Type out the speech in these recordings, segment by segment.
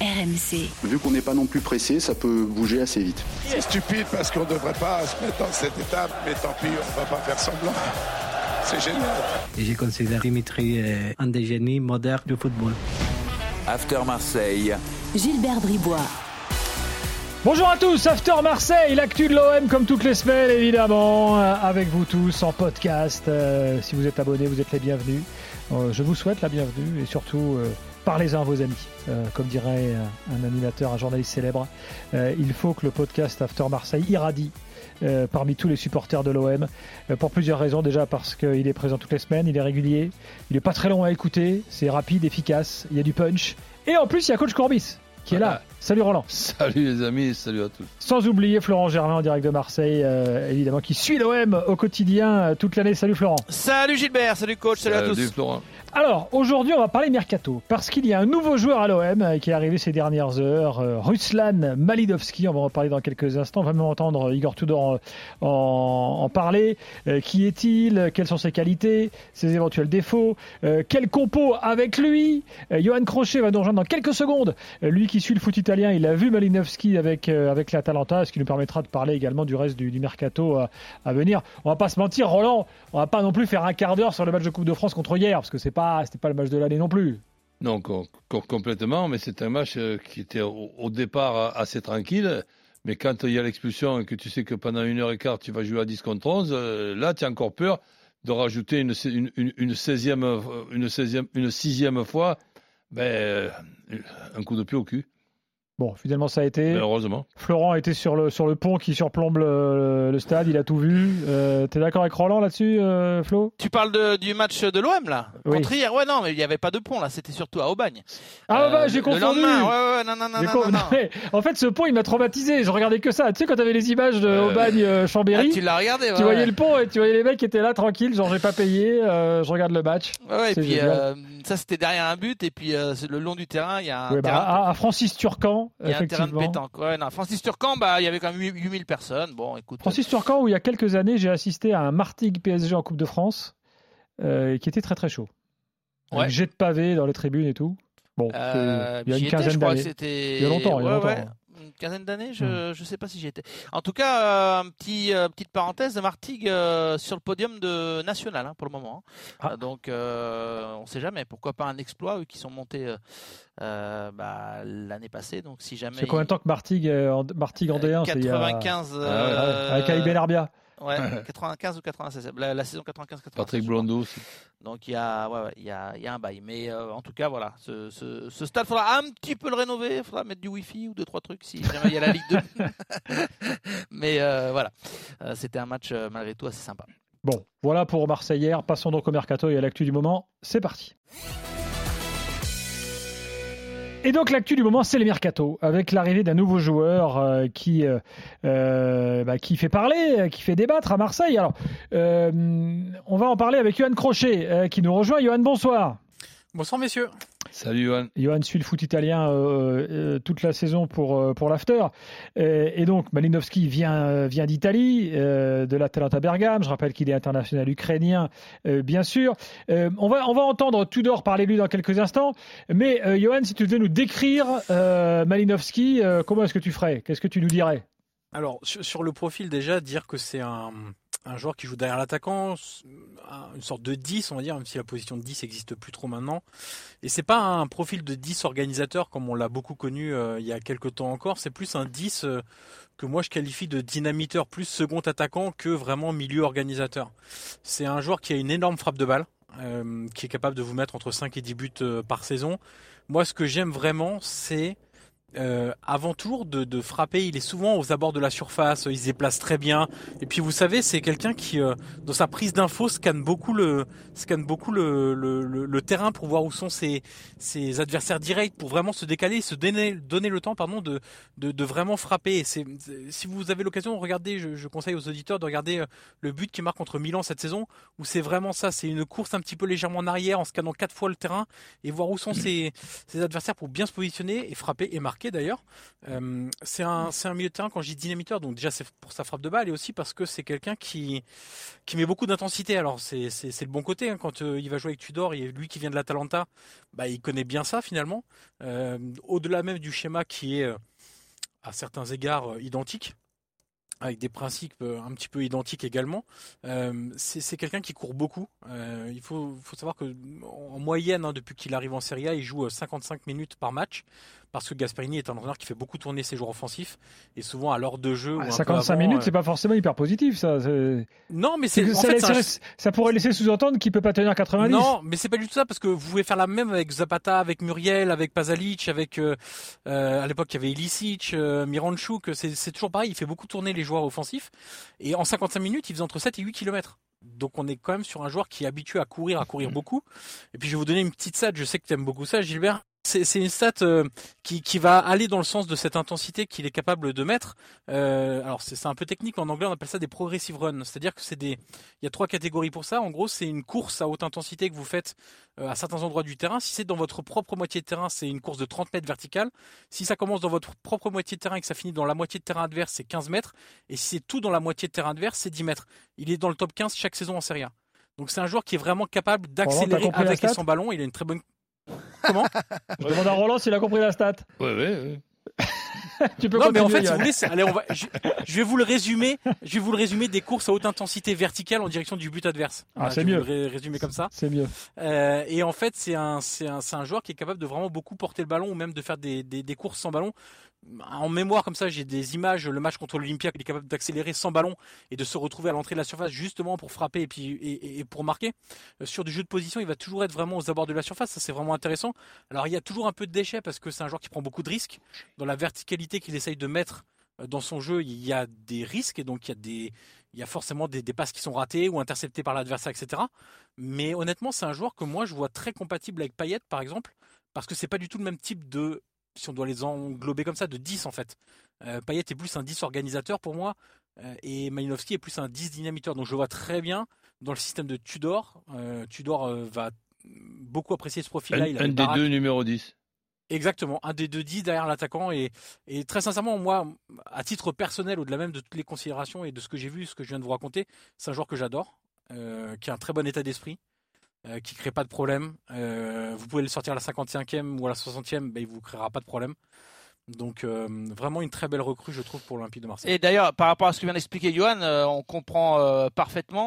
RMC. Vu qu'on n'est pas non plus pressé, ça peut bouger assez vite. C'est stupide parce qu'on ne devrait pas se mettre dans cette étape, mais tant pis, on va pas faire semblant. C'est génial. Et j'ai considéré Dimitri euh, un des génies modernes du football. After Marseille. Gilbert Bribois. Bonjour à tous, After Marseille, l'actu de l'OM comme toutes les semaines évidemment, euh, avec vous tous en podcast. Euh, si vous êtes abonnés, vous êtes les bienvenus. Euh, je vous souhaite la bienvenue et surtout euh, parlez-en à vos amis. Euh, comme dirait un, un animateur, un journaliste célèbre, euh, il faut que le podcast After Marseille irradie euh, parmi tous les supporters de l'OM euh, pour plusieurs raisons. Déjà parce qu'il est présent toutes les semaines, il est régulier, il est pas très long à écouter, c'est rapide, efficace, il y a du punch. Et en plus, il y a Coach Courbis qui est là. Salut Roland. Salut les amis, salut à tous. Sans oublier Florent Germain en direct de Marseille, euh, évidemment, qui suit l'OM au quotidien euh, toute l'année. Salut Florent. Salut Gilbert, salut coach, salut, à tous. Florent. Alors, aujourd'hui, on va parler mercato, parce qu'il y a un nouveau joueur à l'OM euh, qui est arrivé ces dernières heures, Ruslan Malidovski. On va en parler dans quelques instants. On va même entendre Igor Tudor en, en parler. Euh, qui est-il? Quelles sont ses qualités? Ses éventuels défauts? Euh, Quel compo avec lui? Euh, Johan Crochet va nous rejoindre dans quelques secondes. Euh, lui qui suit le foot italien, il a vu Malinowski avec, euh, avec l'Atalanta, ce qui nous permettra de parler également du reste du, mercato à, à venir. On va pas se mentir, Roland, on va pas non plus faire un quart d'heure sur le match de Coupe de France contre hier, parce que c'est pas, pas le match de l'année non plus. Non, com- com- complètement, mais c'est un match euh, qui était au, départ euh, assez tranquille. Mais quand il y a l'expulsion et que tu sais que pendant une heure et quart, tu vas jouer à 10 contre 11, euh, là, tu as encore peur de rajouter une, sé- une, une, une 16e, euh, une 16e, une sixième fois, ben, euh, un coup de pied au cul, Bon, finalement, ça a été. mais heureusement. Florent était sur le, sur le pont qui surplombe le, le stade, il a tout vu. Euh, T'es d'accord avec Roland là-dessus, euh, Flo? Tu parles de- du match de l'OM là? Oui. Contre hier Ouais, non, mais il n'y avait pas de pont là, c'était surtout à Aubagne. Ah, Euh, bah, j'ai le confondu lendemain, ouais, ouais, ouais, non, non, non, non, mais En fait, ce pont, il m'a traumatisé. Je regardais que ça. Tu sais, quand t'avais les images de Euh, euh, Ah, Chambéry, tu l'as regardé, ouais. tu voyais ouais. le pont et tu voyais les mecs qui étaient là tranquilles, genre j'ai pas payé, euh, je regarde le match. Ouais, et puis euh, ça c'était derrière un but, et puis euh, le long du terrain, il y a un Ouais, bah, à Francis Turcan, il y a un terrain de effectivement. pétanque. Ouais, non, Francis Turcan, bah, il y avait quand même 8000 personnes. Bon, écoute. Francis Turcan, où il y a quelques années, j'ai assisté à un Martigues PSG en Coupe de France, euh, qui était très très chaud. Ouais. Jet de pavé dans les tribunes et tout. Bon, Euh, il y a une quinzaine d'années. Il y a longtemps, il y a longtemps, hein. Une quinzaine d'années, je je sais pas si j'y étais. En tout cas, euh, un petit euh, petite parenthèse, Martigues euh, sur le podium de national hein, pour le moment. Ah. Euh, Donc euh, on sait jamais. Pourquoi pas un exploit eux qui sont montés bah, l'année passée. Donc si jamais. C'est combien de temps que Martigues, en- Martigues en D1 c'est il y a- 95. Ah euh, Avec Ali Benarbia. Ouais, 95 ou 96. La, la saison 95-96. Patrick je crois. Blondeau aussi. Donc il y a, ouais, ouais, il y a, il y a un bail. Mais euh, en tout cas, voilà, ce, ce, ce stade, faudra un petit peu le rénover. Il faudra mettre du Wi-Fi ou deux trois trucs si jamais il y a la Ligue 2. Mais euh, voilà, Euh, c'était un match malgré tout assez sympa. Bon, voilà pour Marseille hier. Passons donc au mercato et à l'actu du moment. C'est parti. Et donc l'actu du moment, c'est le mercato, avec l'arrivée d'un nouveau joueur euh, qui euh, euh, bah, qui fait parler, qui fait débattre à Marseille. Alors, on va en parler avec Johan Crochet, qui nous rejoint. Johan, bonsoir. Bonsoir messieurs. Salut Johan. Johan suit le foot italien euh, euh, toute la saison pour, euh, pour l'after. Et donc, Malinowski vient, vient d'Italie, euh, de l'Atalanta Bergame. Je rappelle qu'il est international ukrainien, euh, bien sûr. Euh, on, va, on va entendre Tudor parler de lui dans quelques instants. Mais, euh, Johan, si tu devais nous décrire euh, Malinowski, euh, comment est-ce que tu ferais? Qu'est-ce que tu nous dirais? Alors sur, sur le profil déjà, dire que c'est un, un joueur qui joue derrière l'attaquant, un- une sorte de 10 on va dire, même si la position de 10 n'existe plus trop maintenant. Et c'est pas un profil de 10 organisateur comme on l'a beaucoup connu euh, il y a quelques temps encore, c'est plus un 10 euh, que moi je qualifie de dynamiteur plus second attaquant que vraiment milieu organisateur. C'est un joueur qui a une énorme frappe de balle, euh, qui est capable de vous mettre entre 5 et 10 buts par saison. Moi ce que j'aime vraiment c'est euh, avant toujours de, de frapper, il est souvent aux abords de la surface, il se déplace très bien. Et puis vous savez, c'est quelqu'un qui, euh, dans sa prise d'info, scanne beaucoup le, scanne beaucoup le, le, le- le terrain pour voir où sont ses, ses adversaires directs, pour vraiment se décaler, se donner, donner le temps, pardon, de, de, de vraiment frapper. Et c'est, c'est- si vous avez l'occasion de regarder, je, je conseille aux auditeurs de regarder euh, le but qui marque contre Milan cette saison, où c'est vraiment ça, c'est une course un petit peu légèrement en arrière, en scannant quatre fois le terrain et voir où sont ses, ses adversaires pour bien se positionner et frapper et marquer. D'ailleurs. Euh, c'est un, un milieu de terrain quand je dis dynamiteur, donc déjà c'est pour sa frappe de balle et aussi parce que c'est quelqu'un qui, met beaucoup d'intensité. Alors c'est, le bon côté hein. quand euh, il va jouer avec Tudor, et lui qui vient de l'Atalanta, bah il connaît bien ça finalement. Euh, au-delà même du schéma qui est à certains égards identique avec des principes un petit peu identiques également. C'est quelqu'un qui court beaucoup. Il faut, savoir que en moyenne, hein, depuis qu'il arrive en Serie A, il joue euh, 55 minutes par match parce que Gasperini est un entraîneur qui fait beaucoup tourner ses joueurs offensifs et souvent à l'heure de jeu. ou peu 55 avant, minutes, euh, c'est pas forcément hyper positif, ça. Non, mais c'est ça, fait, ça pourrait laisser sous-entendre qu'il peut pas tenir 90. Non, mais c'est pas du tout ça parce que vous pouvez faire la même avec Zapata, avec Muriel, avec Pasalic, avec euh, euh, à l'époque il y avait Ilicic, euh, Miranchuk, c'est toujours pareil, il fait beaucoup tourner les joueurs offensifs et en 55 minutes, il faisait entre 7 et 8 kilomètres. Donc on est quand même sur un joueur qui est habitué à courir, à courir beaucoup. Et puis je vais vous donner une petite stat, je sais que tu aimes beaucoup ça Gilbert. C'est une stat euh, qui, qui va aller dans le sens de cette intensité qu'il est capable de mettre. Euh, alors c'est un peu technique, en anglais on appelle ça des progressive runs. C'est-à-dire que c'est des, il y a trois catégories pour ça. En gros, c'est une course à haute intensité que vous faites euh, à certains endroits du terrain. Si c'est dans votre propre moitié de terrain, c'est une course de 30 mètres verticale. Si ça commence dans votre propre moitié de terrain et que ça finit dans la moitié de terrain adverse, c'est 15 mètres. Et si c'est tout dans la moitié de terrain adverse, c'est 10 mètres. Il est dans le top 15 chaque saison en Serie A. Donc c'est un joueur qui est vraiment capable d'accélérer avec et sans ballon. Il a une très bonne. Comment Je demande à Roland s'il a compris la stat. Ouais, ouais, ouais. tu peux Non, mais en fait, si vous voulez, allez, on va, je, je vais vous le résumer. Je vais vous le résumer des courses à haute intensité verticale en direction du but adverse. Ah, Voilà, c'est je vais mieux. vous le ré- résumer comme ça. C'est mieux. Euh, et en fait, c'est un, c'est un, c'est un joueur qui est capable de vraiment beaucoup porter le ballon ou même de faire des, des, des courses sans ballon. En mémoire, comme ça, j'ai des images. Le match contre l'Olympia, il est capable d'accélérer sans ballon et de se retrouver à l'entrée de la surface justement pour frapper et puis pour marquer. Euh, sur du jeu de position, il va toujours être vraiment aux abords de la surface. Ça, c'est vraiment intéressant. Alors, il y a toujours un peu de déchets parce que c'est un joueur qui prend beaucoup de risques dans la verticalité qu'il essaye de mettre euh, dans son jeu. Il y a des risques et donc il y a des il y a forcément des, des passes qui sont ratées ou interceptées par l'adversaire, etc. Mais honnêtement, c'est un joueur que moi je vois très compatible avec Payet, par exemple, parce que c'est pas du tout le même type de, si on doit les englober comme ça, de 10 en fait. Euh, Payet est plus un 10 organisateur pour moi, euh, et Malinowski est plus un 10 dynamiteur. Donc je vois très bien dans le système de Tudor. Euh, Tudor euh, va beaucoup apprécier ce profil-là. Un, des deux numéro 10. Exactement, un des deux 10 derrière l'attaquant et, et très sincèrement moi à titre personnel au-delà même de toutes les considérations et de ce que j'ai vu, ce que je viens de vous raconter, c'est un joueur que j'adore, qui a un très bon état d'esprit, euh, qui crée pas de problème. Euh, vous pouvez le sortir à la 55e ou à la 60e, ben, il vous créera pas de problème. Donc euh, vraiment une très belle recrue je trouve pour l'Olympique de Marseille. Et d'ailleurs, par rapport à ce que vient d'expliquer Johan, euh, on comprend euh, parfaitement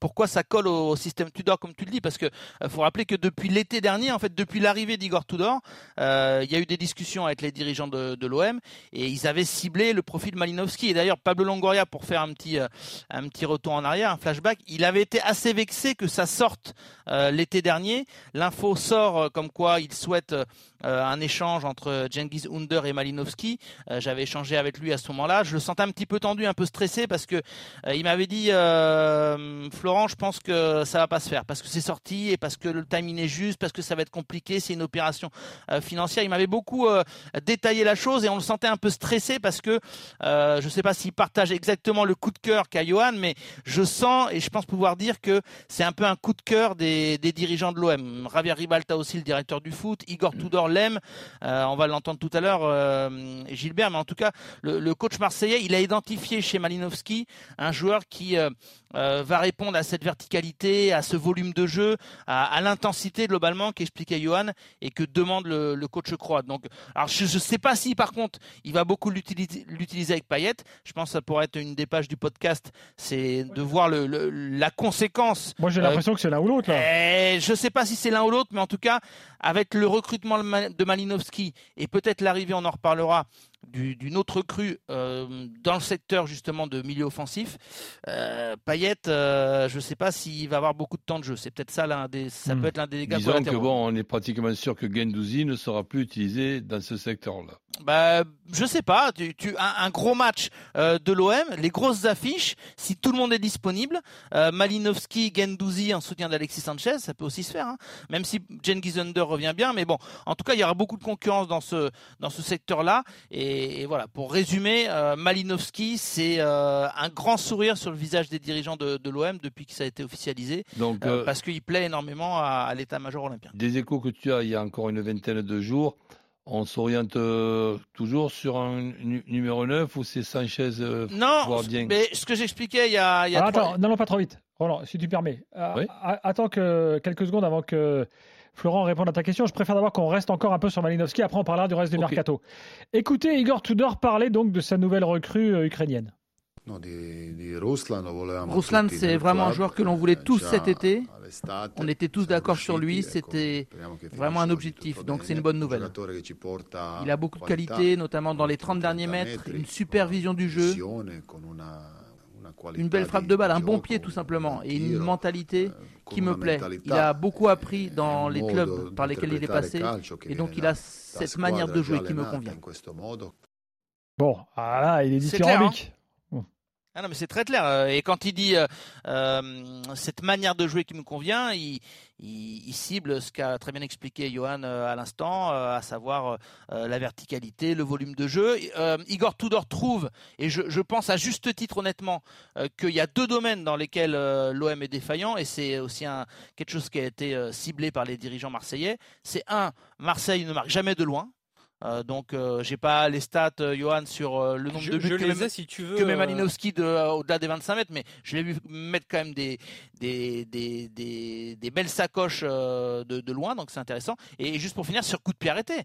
pourquoi ça colle au, système Tudor, comme tu le dis, parce que faut rappeler que depuis l'été dernier, en fait, depuis l'arrivée d'Igor Tudor, il y a eu des discussions avec les dirigeants de, l'OM et ils avaient ciblé le profil Malinowski. Et d'ailleurs, Pablo Longoria, pour faire un petit, un petit retour en arrière, un flashback, il avait été assez vexé que ça sorte l'été dernier. L'info sort comme quoi il souhaite un échange entre Cengiz Under et Malinowski. Euh, J'avais échangé avec lui à ce moment-là. Je le sentais un petit peu tendu, un peu stressé parce que euh, il m'avait dit euh, Florent, je pense que ça va pas se faire parce que c'est sorti et parce que le timing est juste, parce que ça va être compliqué, c'est une opération financière. Il m'avait beaucoup détaillé la chose et on le sentait un peu stressé parce que je sais pas s'il partage exactement le coup de cœur qu'a Johan, mais je sens et je pense pouvoir dire que c'est un peu un coup de cœur des, des dirigeants de l'OM. Javier Ribalta aussi, le directeur du foot, Igor Tudor l'aime. On va l'entendre tout à l'heure, euh, Gilbert, mais en tout cas, le, le coach marseillais, il a identifié chez Malinowski un joueur qui euh, euh, va répondre à cette verticalité, à ce volume de jeu, à, à l'intensité globalement qu'expliquait Johan et que demande le, le coach croate. Donc, alors je ne sais pas si par contre il va beaucoup l'utiliser avec Payet. Je pense que ça pourrait être une des pages du podcast, c'est de voir le, la conséquence. Moi, j'ai l'impression que c'est l'un ou l'autre. Eh, je sais pas si c'est l'un ou l'autre, mais en tout cas, avec le recrutement de Ma- de Malinowski et peut-être l'arrivée, on en reparlera, du- d'une autre crue euh, dans le secteur justement de milieu offensif, euh, Payet, euh, je sais pas s'il va avoir beaucoup de temps de jeu. C'est peut-être ça l'un des, ça Hmm. peut être l'un des dégâts Disons que bon, on est pratiquement sûr que Gendouzi ne sera plus utilisé dans ce secteur-là. Bah, je sais pas. Tu, tu un, un gros match euh, de l'OM, les grosses affiches. Si tout le monde est disponible, euh, Malinowski, Gendouzi en soutien d'Alexis Sanchez, ça peut aussi se faire. Hein. Même si Cengiz Under revient bien, mais bon, en tout cas, il y aura beaucoup de concurrence dans ce dans ce secteur-là. Et, et voilà. Pour résumer, euh, Malinowski, c'est euh, un grand sourire sur le visage des dirigeants de, de l'OM depuis que ça a été officialisé, Donc, parce qu'il plaît énormément à, à l'état-major olympien. des échos que tu as il y a encore une vingtaine de jours, on s'oriente euh, toujours sur un nu- numéro 9 ou c'est Sanchez euh, Non, voire bien mais ce que j'expliquais il y a, il y a Alors, trois- attends, non, non, pas trop vite. Roland, si tu permets. Euh, Oui. Attends que quelques secondes avant que Florent réponde à ta question. Je préfère d'abord qu'on reste encore un peu sur Malinowski. Après, on parlera du reste du mercato. Écoutez Igor Tudor parler donc de sa nouvelle recrue Ruslan, c'est vraiment un joueur que l'on voulait tous cet été. On était tous d'accord sur lui, c'était vraiment un objectif, donc c'est une bonne nouvelle. Il a beaucoup de qualités, notamment dans les 30 derniers mètres, une super vision du jeu, une belle frappe de balle, un bon pied tout simplement, et une mentalité qui me plaît. Il a beaucoup appris dans les clubs par lesquels il est passé, et donc il a cette manière de jouer qui me convient. Bon, ah là, il est dithyrambique. Ah non, mais c'est très clair. Euh, Et quand il dit euh, euh, cette manière de jouer qui me convient, il, cible ce qu'a très bien expliqué Johan à l'instant, à savoir la verticalité, le volume de jeu. Igor Tudor trouve, et je, je pense à juste titre honnêtement, qu'il y a deux domaines dans lesquels l'OM est défaillant, et c'est aussi un, quelque chose qui a été ciblé par les dirigeants marseillais. C'est un, Marseille ne marque jamais de loin. Euh, donc euh, j'ai pas les stats, euh, Johan, sur euh, le nombre Je, de buts je que les même- ai si tu veux. que met Malinowski de, au-delà des 25 mètres, mais je l'ai vu mettre quand même des, des, des, des, des belles sacoches de, de loin, donc c'est intéressant. Et juste pour finir, sur coup de pied arrêté.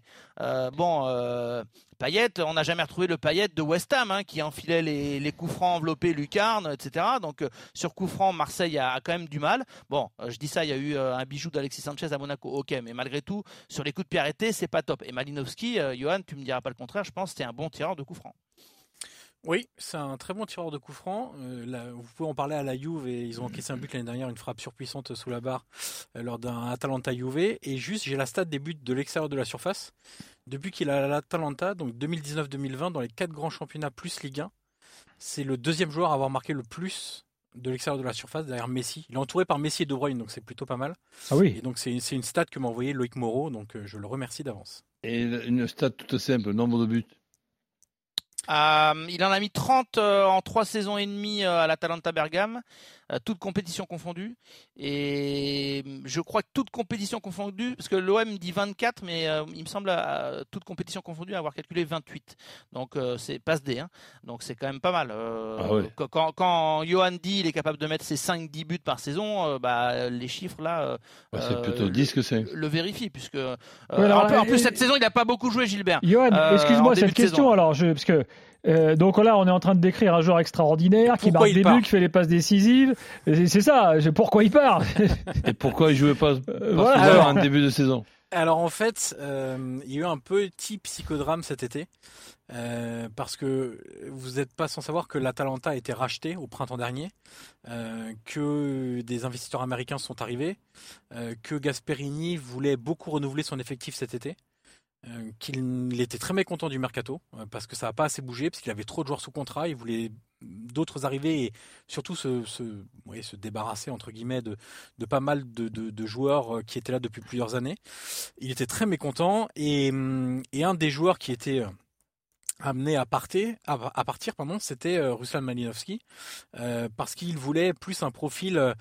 Bon, euh, Payet, on n'a jamais retrouvé le Payet de West Ham, hein, qui enfilait les, les coups francs enveloppés Lucarne, etc. Donc sur coup franc, Marseille a, a quand même du mal. Bon, je dis ça, il y a eu un bijou d'Alexis Sanchez à Monaco, ok, mais malgré tout, sur les coups de pied arrêtés, c'est pas top. Et Malinowski, euh, Johan, tu me diras pas le contraire, je pense que c'était un bon tireur de coups francs. Oui, c'est un très bon tireur de coup franc. Euh, là, vous pouvez en parler à la Juve et ils ont encaissé un but l'année dernière, une frappe surpuissante sous la barre euh, lors d'un Atalanta Juve. Et juste, j'ai la stat des buts de l'extérieur de la surface. Depuis qu'il a l'Atalanta, donc 2019-2020, dans les quatre grands championnats plus Ligue 1, c'est le deuxième joueur à avoir marqué le plus de l'extérieur de la surface derrière Messi. Il est entouré par Messi et De Bruyne, donc c'est plutôt pas mal. Ah oui. Et donc c'est c'est une stat que m'a envoyé Loïc Moreau, donc euh, je le remercie d'avance. Et une stat toute simple, nombre de buts. Euh, il en a mis 30 euh, en 3 saisons et demie euh, à l'Atalanta Bergame, euh, toutes compétitions confondues. Et euh, je crois que toutes compétitions confondues, parce que l'OM dit 24, mais euh, il me semble à toutes compétitions confondues avoir calculé 28. Donc euh, c'est passe D, hein. donc c'est quand même pas mal. Euh, Ah ouais. quand, quand, Johan dit il est capable de mettre ses 5-10 buts par saison, euh, bah, les chiffres là euh, Ouais, c'est euh, plutôt 10 que 5. le vérifient, puisque euh, alors, en, plus, en plus, cette saison il n'a pas beaucoup joué Gilbert. Johan, Euh, excuse-moi cette question saison. alors, je, parce que euh, donc là on est en train de décrire un joueur extraordinaire qui marque des buts, qui fait les passes décisives. C'est ça. Pourquoi il part Et pourquoi il jouait pas, pas Euh, voilà. Alors- en début de saison Alors en fait, euh, il y a eu un petit psychodrame cet été. euh, parce que vous n'êtes pas sans savoir que l'Atalanta a été racheté au printemps dernier, euh, que des investisseurs américains sont arrivés, euh, que Gasperini voulait beaucoup renouveler son effectif cet été, euh, qu'il était très mécontent du mercato euh, parce que ça n'a pas assez bougé, parce qu'il avait trop de joueurs sous contrat, il voulait d'autres arrivées et surtout se, se, débarrasser entre guillemets de, de pas mal de, de- joueurs euh, qui étaient là depuis plusieurs années. Il était très mécontent et, hum, et un des joueurs qui était amené à partir, à, partir c'était Ruslan Malinowski parce qu'il voulait plus un profil.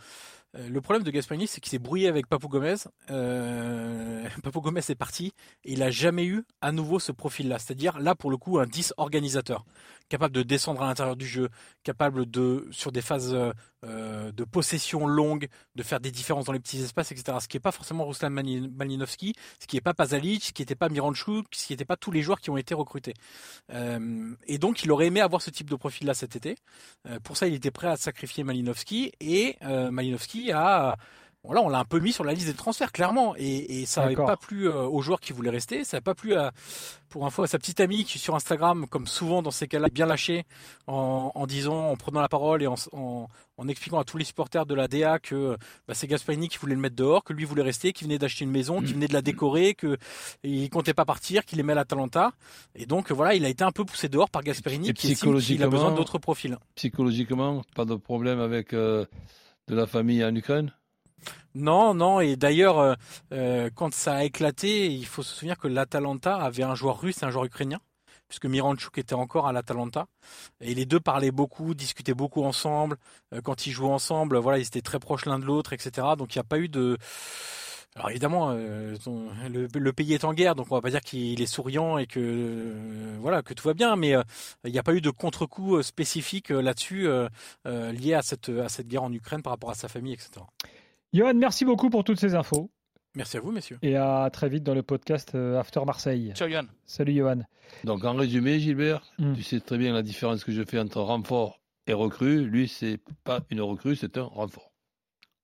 Euh, le problème de Gasperini, c'est qu'il s'est brouillé avec Papou Gomez. Euh, Papou Gomez est parti et il a jamais eu à nouveau ce profil-là. C'est-à-dire là pour le coup un 10 organisateur, capable de descendre à l'intérieur du jeu, capable de sur des phases euh, euh, de possession longue, de faire des différences dans les petits espaces, etc. Ce qui n'est pas forcément Ruslan Mali- Malinowski, ce qui n'est pas Pazalic, ce qui n'était pas Miranchuk, ce qui n'était pas tous les joueurs qui ont été recrutés. Euh, et donc il aurait aimé avoir ce type de profil-là cet été. Pour ça, il était prêt à sacrifier Malinowski et Malinowski a Bon, là, on l'a un peu mis sur la liste des transferts, clairement, et, et ça n'avait pas plu euh, aux joueurs qui voulaient rester, ça n'avait pas plu à, pour info à sa petite amie qui sur Instagram, comme souvent dans ces cas-là, bien lâché en, en disant, en prenant la parole et en, en, en expliquant à tous les supporters de la DA que bah, c'est Gasparini qui voulait le mettre dehors, que lui voulait rester, qu'il venait d'acheter une maison, qu'il venait de la décorer, que il comptait pas partir, qu'il aimait l'Atalanta, et donc voilà, il a été un peu poussé dehors par Gasperini Et qui estime qu'il a besoin d'autres profils. Psychologiquement, pas de problème avec euh, de la famille en Ukraine? Non, non, et d'ailleurs, euh, euh, quand ça a éclaté, il faut se souvenir que l'Atalanta avait un joueur russe et un joueur ukrainien, puisque Miranchuk était encore à l'Atalanta, et les deux parlaient beaucoup, discutaient beaucoup ensemble. Euh, quand ils jouaient ensemble, voilà, ils étaient très proches l'un de l'autre, etc. Donc il n'y a pas eu de alors évidemment, le, pays est en guerre, donc on va pas dire qu'il est souriant et que voilà que tout va bien, mais il n'y a pas eu de contre-coup spécifique là-dessus lié à cette à cette guerre en Ukraine par rapport à sa famille, etc. Johan, merci beaucoup pour toutes ces infos. Merci à vous, messieurs. Et à très vite dans le podcast After Marseille. Ciao, Johan. Salut, Johan. Donc, en résumé, Gilbert, hmm. tu sais très bien la différence que je fais entre renfort et recrue. Lui, c'est pas une recrue, c'est un renfort.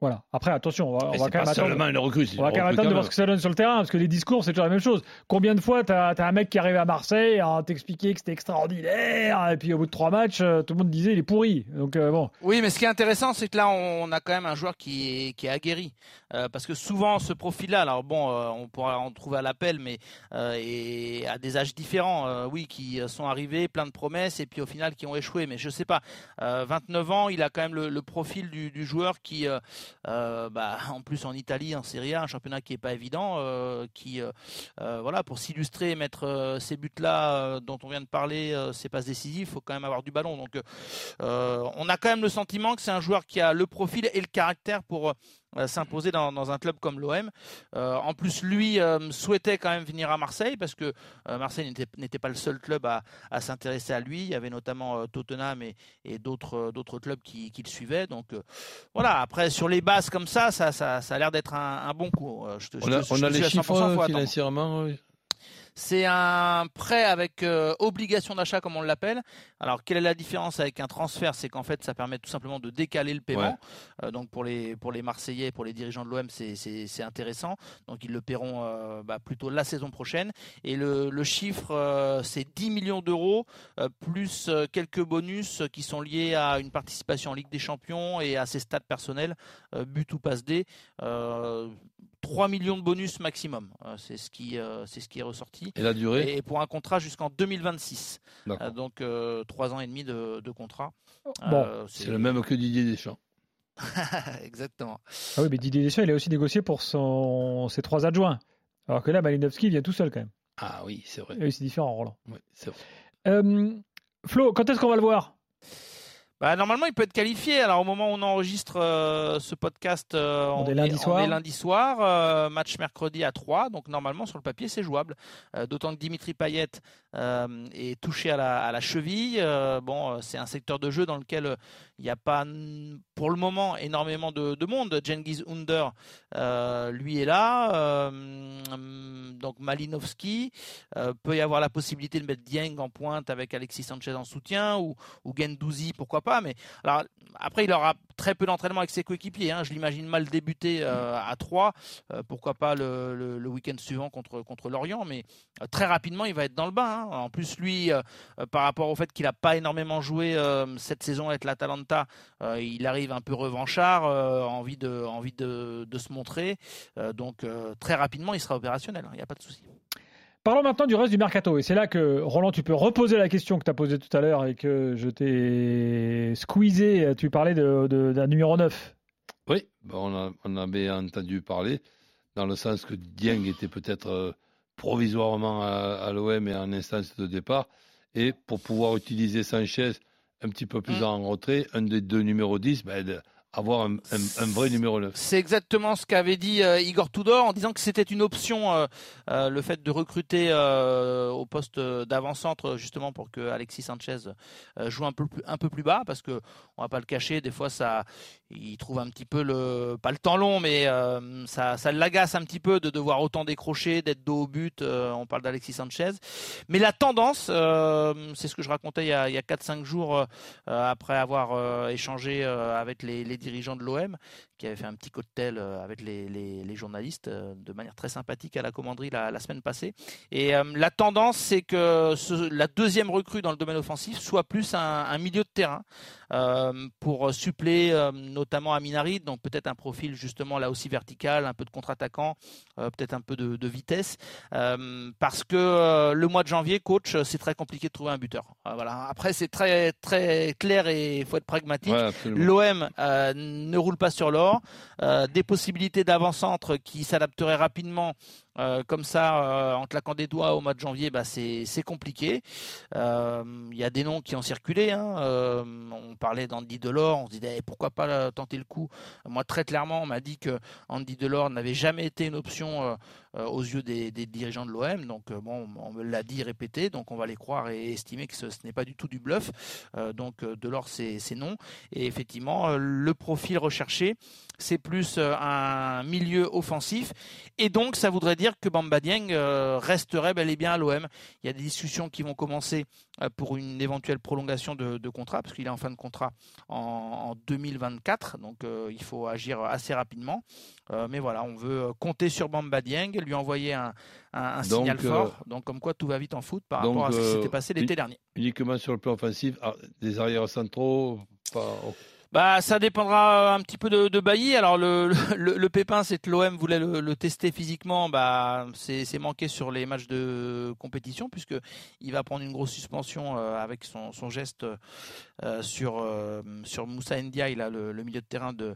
Voilà. Après, attention, on va, quand même attendre. Une recrue, on va quand même attendre de voir ce que ça donne sur le terrain, parce que les discours, c'est toujours la même chose. Combien de fois t'as as un mec qui arrive à Marseille à t'expliquer que c'était extraordinaire, et puis au bout de trois matchs, euh, tout le monde disait il est pourri. Donc euh, bon. Oui, mais ce qui est intéressant, c'est que là, on a quand même un joueur qui est, qui est aguerri, euh, parce que souvent ce profil-là, alors bon, on pourra en trouver à l'appel, mais et à des âges différents, oui, qui sont arrivés, plein de promesses, et puis au final qui ont échoué. Mais je sais pas, 29 ans, il a quand même le, le profil du, du joueur qui euh, bah, en plus en Italie, en Serie A, un championnat qui est pas évident, euh, qui euh, voilà pour s'illustrer, mettre ces buts là dont on vient de parler, ces passes décisives, il faut quand même avoir du ballon. Donc on a quand même le sentiment que c'est un joueur qui a le profil et le caractère pour s'imposer dans, un club comme l'OM. Euh, en plus, lui euh, souhaitait quand même venir à Marseille parce que Marseille n'était pas le seul club à, s'intéresser à lui. Il y avait notamment Tottenham et, d'autres clubs qui, le suivaient. Donc voilà, après sur les bases comme ça, ça, ça, a l'air d'être un, bon coup. on a, les chiffres financièrement. C'est un prêt avec euh, obligation d'achat, comme on l'appelle. Alors, quelle est la différence avec un transfert? C'est qu'en fait, ça permet tout simplement de décaler le paiement. Euh, donc, pour les, pour les Marseillais, pour les dirigeants de l'OM, c'est intéressant. Donc, ils le paieront euh, bah, plutôt la saison prochaine. Et le, le chiffre, c'est 10 millions d'euros, plus quelques bonus qui sont liés à une participation en Ligue des Champions et à ses stats personnels, but ou passe D. 3 millions de bonus maximum. Euh, c'est ce qui euh, c'est ce qui est ressorti. Et la durée Et pour un contrat jusqu'en 2026. Euh, donc 3 ans et demi de, contrat. c'est le même que Didier Deschamps. Exactement. Ah oui, mais Didier Deschamps, il a aussi négocié pour son, ses trois adjoints. Alors que là, Malinowski vient tout seul quand même. Ah oui, c'est vrai. c'est différent, Roland. Oui, c'est vrai. Flo, quand est-ce qu'on va le voir? Bah, normalement, il peut être qualifié. Alors, au moment où on enregistre euh, ce podcast, euh, on, est lundi soir. lundi soir euh, match mercredi à 3. Donc, normalement, sur le papier, c'est jouable. D'autant que Dimitri Payet est touché à la, à la cheville. bon, c'est un secteur de jeu dans lequel il n'y a pas, pour le moment, énormément de, de monde. Genghis Under, lui, est là. donc, Malinowski. peut y avoir la possibilité de mettre Dieng en pointe avec Alexis Sanchez en soutien ou, ou Gendouzi, pourquoi pas mais alors après il aura très peu d'entraînement avec ses coéquipiers. Hein. Je l'imagine mal débuter euh, à 3. Euh, pourquoi pas le, week-end suivant contre, contre Lorient. Mais euh, très rapidement, il va être dans le bain. Hein. En plus, lui, par rapport au fait qu'il n'a pas énormément joué cette saison avec l'Atalanta, il arrive un peu revanchard, envie, de, envie de, se montrer. donc très rapidement, il sera opérationnel. Hein. Il n'y a pas de souci. Parlons maintenant du reste du mercato. Et c'est là que, Roland, tu peux reposer la question que tu as posée tout à l'heure et que je t'ai squeezé. Tu parlais d'un de, numéro 9. Oui, on, on, avait entendu parler dans le sens que Dieng était peut-être euh, provisoirement à, l'OM et en instance de départ. Et pour pouvoir utiliser Sanchez un petit peu plus mm. en retrait, un des deux numéros 10, ben, avoir un, vrai numéro 9. C'est exactement ce qu'avait dit euh, Igor Tudor en disant que c'était une option euh, euh, le fait de recruter au poste d'avant-centre justement pour que Alexis Sanchez joue un peu plus, un peu plus bas parce que on va pas le cacher des fois ça il trouve un petit peu le pas le temps long mais ça ça l'agace un petit peu de devoir autant décrocher d'être dos au but on parle d'Alexis Sanchez mais la tendance c'est ce que je racontais il y a, a 4 5 jours après avoir échangé avec les dirigeant de l'OM, qui avait fait un petit cocktail euh, avec les, journalistes euh, de manière très sympathique à la commanderie la, semaine passée. Et euh, la tendance, c'est que la deuxième recrue dans le domaine offensif soit plus un, milieu de terrain pour suppléer notamment à donc peut-être un profil justement là aussi vertical, un peu de contre-attaquant, peut-être un peu de, vitesse, parce que le mois de janvier, coach, c'est très compliqué de trouver un buteur. voilà. Après, c'est très très clair et il faut être pragmatique. L'OM ne roule pas sur l'or. Euh, des possibilités d'avant-centre qui s'adapteraient rapidement Euh, comme ça, euh, en claquant des doigts au mois de janvier, bah, c'est compliqué. Il y a des noms qui ont circulé. Hein. on parlait d'Andy Delors, on se disait eh, pourquoi pas tenter le coup? Moi, très clairement, on m'a dit que Andy Delors n'avait jamais été une option aux yeux des, dirigeants de l'OM. Donc, bon, on me l'a dit, répété, donc on va les croire et estimer que ce, n'est pas du tout du bluff. donc, Delors, c'est non. Et effectivement, le profil recherché, c'est plus un milieu offensif. Et donc, ça voudrait dire que Bamba Dieng euh, resterait bel et bien à l'OM. Il y a des discussions qui vont commencer euh, pour une éventuelle prolongation de, contrat, parce qu'il est en fin de contrat en, 2024, donc euh, il faut agir assez rapidement. mais voilà, on veut compter sur Bamba Dieng, lui envoyer un, signal fort. Donc comme quoi tout va vite en foot par rapport à ce qui s'était passé l'été dernier. Uniquement sur le plan offensif, ah, des arrières centraux, pas... Bah, ça dépendra un petit peu de, de Bailly. Alors le, le, le pépin, c'est que l'OM voulait le, le, tester physiquement. Bah, c'est manqué sur les matchs de compétition puisque il va prendre une grosse suspension euh, avec son, son geste euh, sur euh, sur Moussa Ndiaye, là, le, milieu de terrain de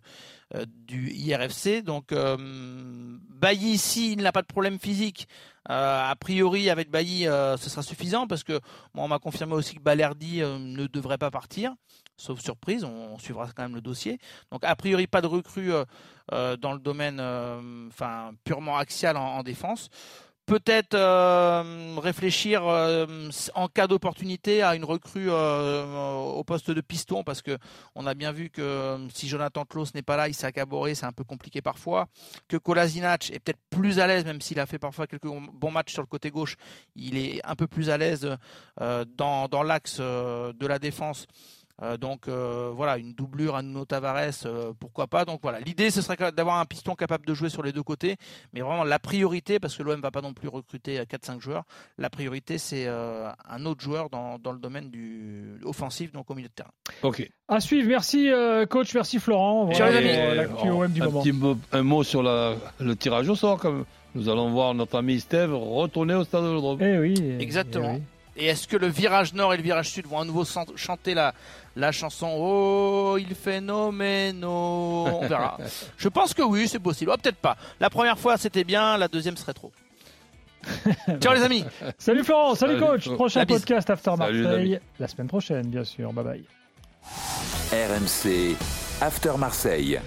du IRFC. Donc Bailly, ici, il n'a pas de problème physique. a priori, avec Bailly, ce sera suffisant parce que moi, on m'a confirmé aussi que Balerdi ne devrait pas partir sauf surprise, on, suivra quand même le dossier. Donc a priori pas de recrue euh, euh, dans le domaine euh, purement axial en défense peut-être euh, réfléchir euh, en cas d'opportunité à une recrue euh, au poste de piston parce que on a bien vu que si Jonathan Klaus n'est pas là, il s'est accaboré, c'est un peu compliqué parfois. Que Kolasinac est peut-être plus à l'aise, même s'il a fait parfois quelques bons matchs sur le côté gauche, il est un peu plus à l'aise dans, dans l'axe de la défense. Euh, donc euh, voilà, une doublure à Nuno Tavares, euh, pourquoi pas. Donc voilà, l'idée ce serait d'avoir un piston capable de jouer sur les deux côtés, mais vraiment la priorité, parce que l'OM va pas non plus recruter 4-5 joueurs, la priorité c'est un autre joueur dans, dans, le domaine du offensif, donc au milieu de terrain. Ok. À suivre, merci coach, merci Florent. Voilà, un, mot sur la, le tirage au sort, comme nous allons voir notre ami Steve retourner au stade de l'Odrome. Eh oui, exactement. Eh oui. Et est-ce que le virage nord et le virage sud vont à nouveau chanter la, la chanson Oh, il fait non, mais non On verra. Je pense que oui, c'est possible. Oh, peut-être pas. La première fois, c'était bien. La deuxième serait trop. Ciao les amis. Salut Florent, salut, coach. Prochain podcast After Marseille la semaine prochaine, bien sûr. Bye bye. RMC After Marseille.